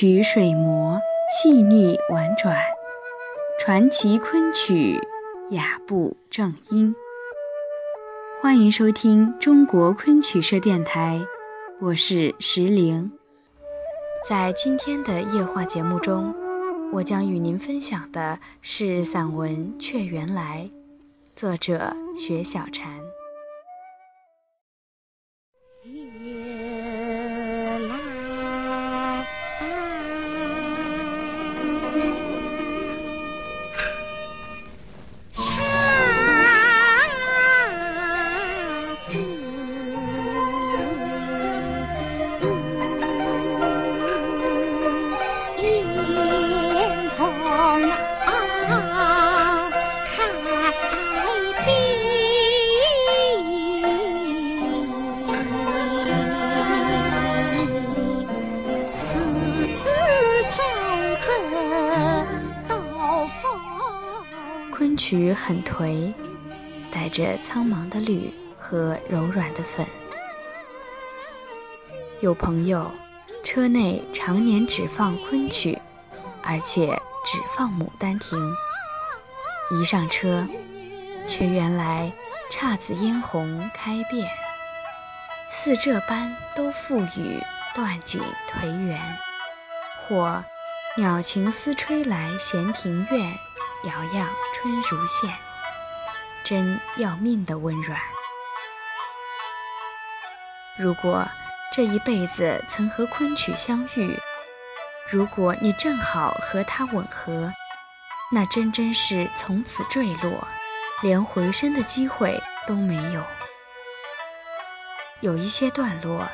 曲水磨，细腻婉转；传奇昆曲，雅步正音。欢迎收听中国昆曲社电台，我是石玲。在今天的夜话节目中，我将与您分享的是散文《却缘来》，作者雪小禅。很颓，带着苍茫的绿和柔软的粉。有朋友，车内常年只放昆曲，而且只放《牡丹亭》。一上车，却原来姹紫嫣红开遍，似这般都赋予断井颓垣，或鸟情思吹来闲庭院。摇漾春如线，真要命的温软。如果这一辈子曾和昆曲相遇，如果你正好和它吻合，那真真是从此坠落，连回身的机会都没有。有一些段落，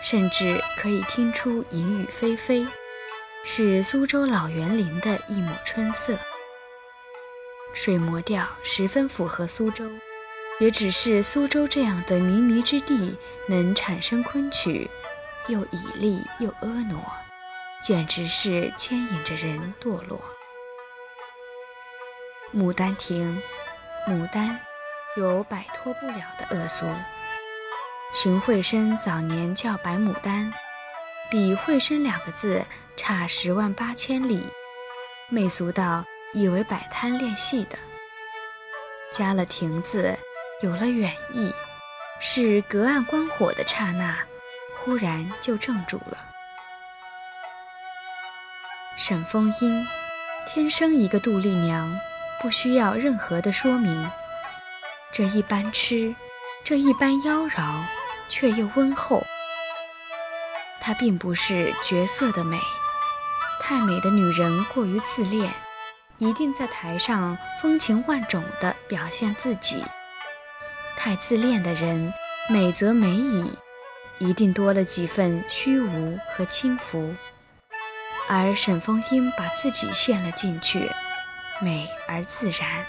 甚至可以听出淫雨霏霏，是苏州老园林的一抹春色。水磨调十分符合苏州，也只是苏州这样的靡靡之地能产生昆曲，又绮丽又婀娜，简直是牵引着人堕落。《牡丹亭》，牡丹有摆脱不了的恶俗。荀慧生早年叫白牡丹，比慧生两个字差十万八千里，媚俗到。以为摆摊练戏的，加了“亭”字，有了远意，是隔岸观火的刹那，忽然就怔住了。沈凤英，天生一个杜丽娘，不需要任何的说明。这一般痴，这一般妖娆，却又温厚。她并不是绝色的美，太美的女人过于自恋。一定在台上风情万种地表现自己。太自恋的人，美则美矣，一定多了几分虚无和轻浮。而沈凤英把自己陷了进去，美而自然。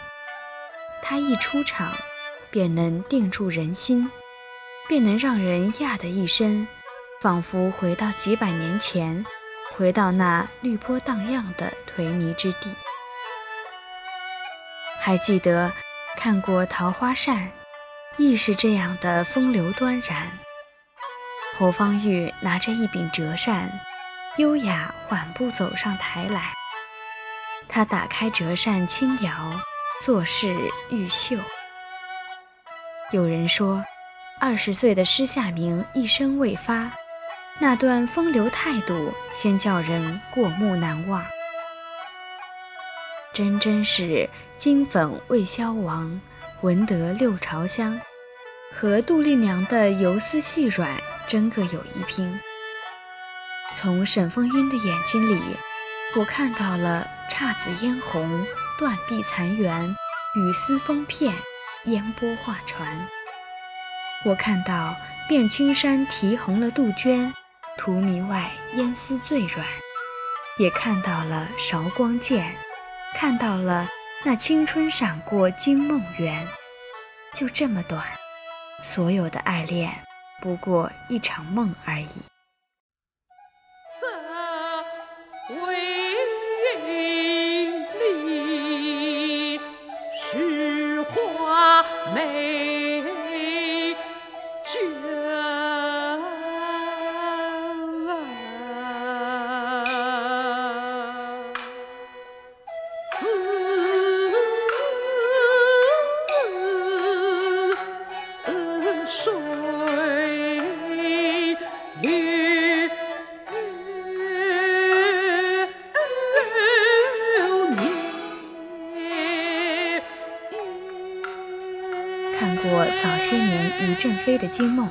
她一出场，便能定住人心，便能让人讶的一声，仿佛回到几百年前，回到那绿波荡漾的颓靡之地。还记得看过《桃花扇》，亦是这样的风流端然。侯方域拿着一柄折扇，优雅缓步走上台来。他打开折扇轻摇，作势欲秀。有人说，二十岁的施夏明一生未发，那段风流态度，先叫人过目难忘。真真是金粉未消亡，闻得六朝香，和杜丽娘的游丝细软真各有一拼。从沈凤英的眼睛里，我看到了姹紫嫣红、断壁残垣、雨丝风片、烟波画船。我看到遍青山啼红了杜鹃，荼蘼外烟丝最软，也看到了韶光剑。看到了那青春闪过惊梦圆，就这么短，所有的爱恋不过一场梦而已。美看过早些年于正飞的惊梦。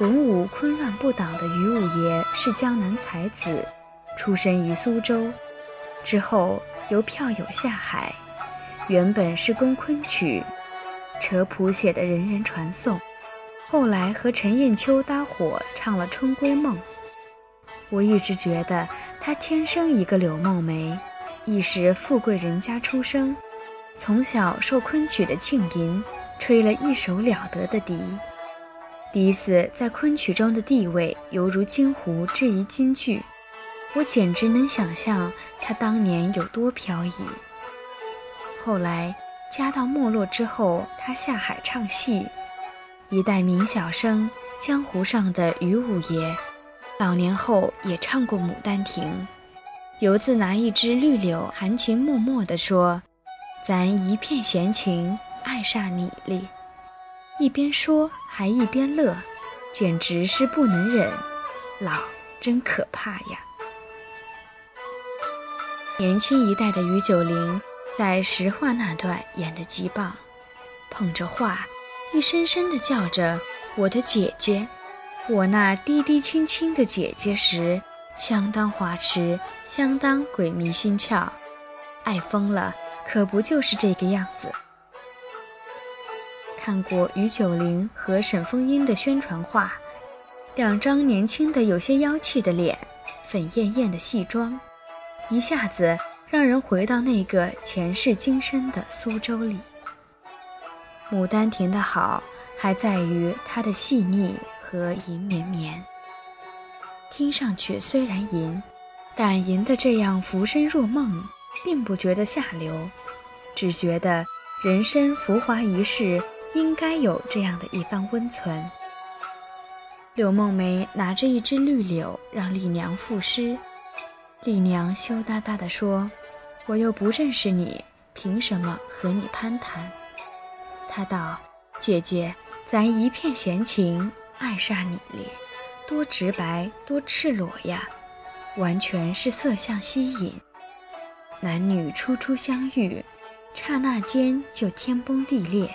文武昆乱不倒的于五爷是江南才子，出生于苏州，之后由票友下海，原本是攻昆曲，扯谱写的人人传颂，后来和陈砚秋搭伙唱了《春闺梦》。我一直觉得他天生一个柳梦梅，亦是富贵人家出生，从小受昆曲的浸淫，吹了一手了得的笛。笛子在昆曲中的地位犹如金湖置于京剧，我简直能想象他当年有多飘逸。后来家道没落之后，他下海唱戏，一代名小生，江湖上的于五爷，老年后也唱过《牡丹亭》，游自拿一支绿柳，含情脉脉地说：“咱一片闲情，爱上你哩。”一边说还一边乐，简直是不能忍。老真可怕呀！年轻一代的于九龄在实话那段演得极棒，捧着画，一声声地叫着“我的姐姐，我那低低轻轻的姐姐”时，相当花痴，相当鬼迷心窍，爱疯了，可不就是这个样子？看过于九龄和沈凤英的宣传画，两张年轻的有些妖气的脸，粉艳艳的戏妆，一下子让人回到那个前世今生的苏州里。《牡丹亭》的好，还在于它的细腻和银绵绵。听上去虽然淫，但淫的这样浮生若梦，并不觉得下流，只觉得人生浮华一世。应该有这样的一番温存。柳梦梅拿着一支绿柳让丽娘赋诗，丽娘羞答答地说：“我又不认识你，凭什么和你攀谈？”他道：“姐姐，咱一片闲情，爱煞你哩，多直白，多赤裸呀，完全是色相吸引。男女初初相遇，刹那间就天崩地裂。”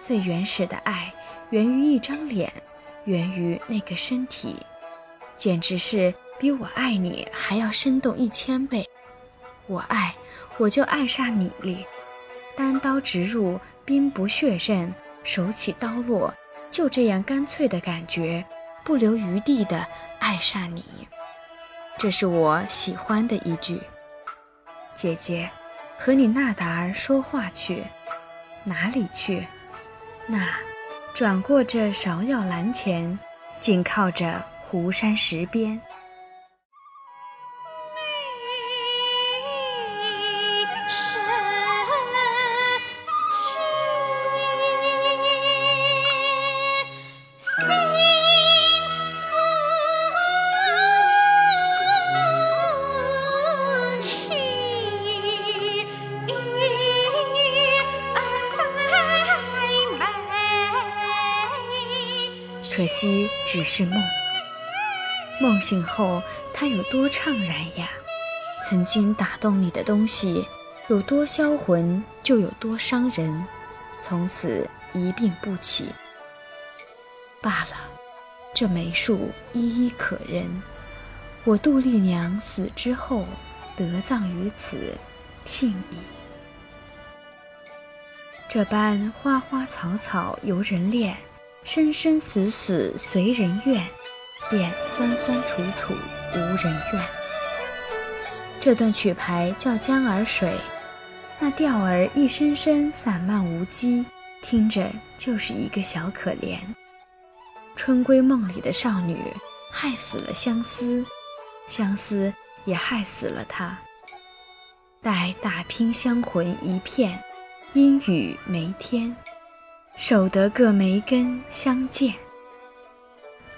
最原始的爱，源于一张脸，源于那个身体，简直是比我爱你还要生动一千倍。我爱，我就爱上你哩，单刀直入，兵不血刃，手起刀落，就这样干脆的感觉，不留余地的爱上你。这是我喜欢的一句。姐姐，和你那达儿说话去，哪里去？那，转过这芍药栏前，紧靠着湖山石边。可惜只是梦，梦醒后它有多怅然呀？曾经打动你的东西，有多销魂，就有多伤人，从此一病不起。罢了，这梅树依依可人。我杜丽娘死之后，得葬于此，幸矣。这般花花草草由人恋。生生死死随人愿，便酸酸楚楚无人怨。这段曲牌叫《江儿水》，那调儿一声声散漫无羁，听着就是一个小可怜。春闺梦里的少女，害死了相思，相思也害死了她。待打拼香魂一片，阴雨梅天。守得个梅根相见。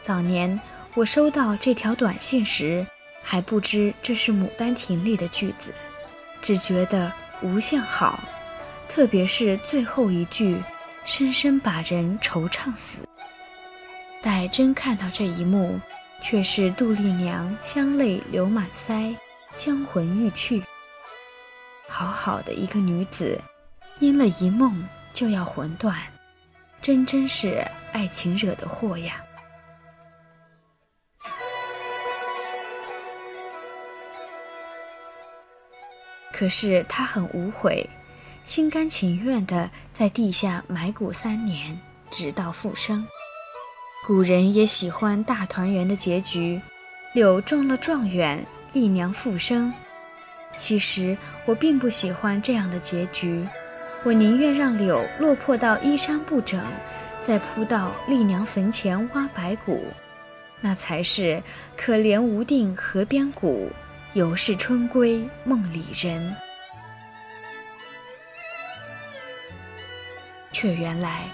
早年我收到这条短信时，还不知这是《牡丹亭》里的句子，只觉得无限好，特别是最后一句，深深把人惆怅死。待真看到这一幕，却是杜丽娘香泪流满腮，香魂欲去。好好的一个女子，因了一梦就要魂断。真真是爱情惹的祸呀。可是他很无悔，心甘情愿地在地下埋骨三年，直到复生。古人也喜欢大团圆的结局，柳中了状元，丽娘复生。其实我并不喜欢这样的结局，我宁愿让柳落魄到衣衫不整，再扑到丽娘坟前挖白骨，那才是可怜无定河边骨。犹是春归梦里人，却原来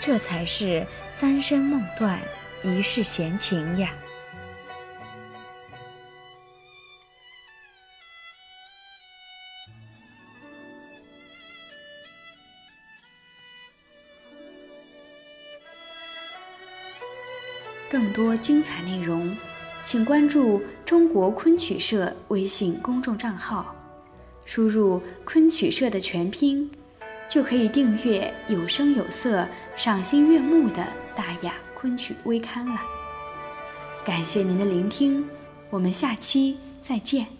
这才是三生梦断，一世闲情呀。更多精彩内容。请关注中国昆曲社微信公众账号，输入“昆曲社”的全拼，就可以订阅有声有色、赏心悦目的大雅昆曲微刊了。感谢您的聆听，我们下期再见。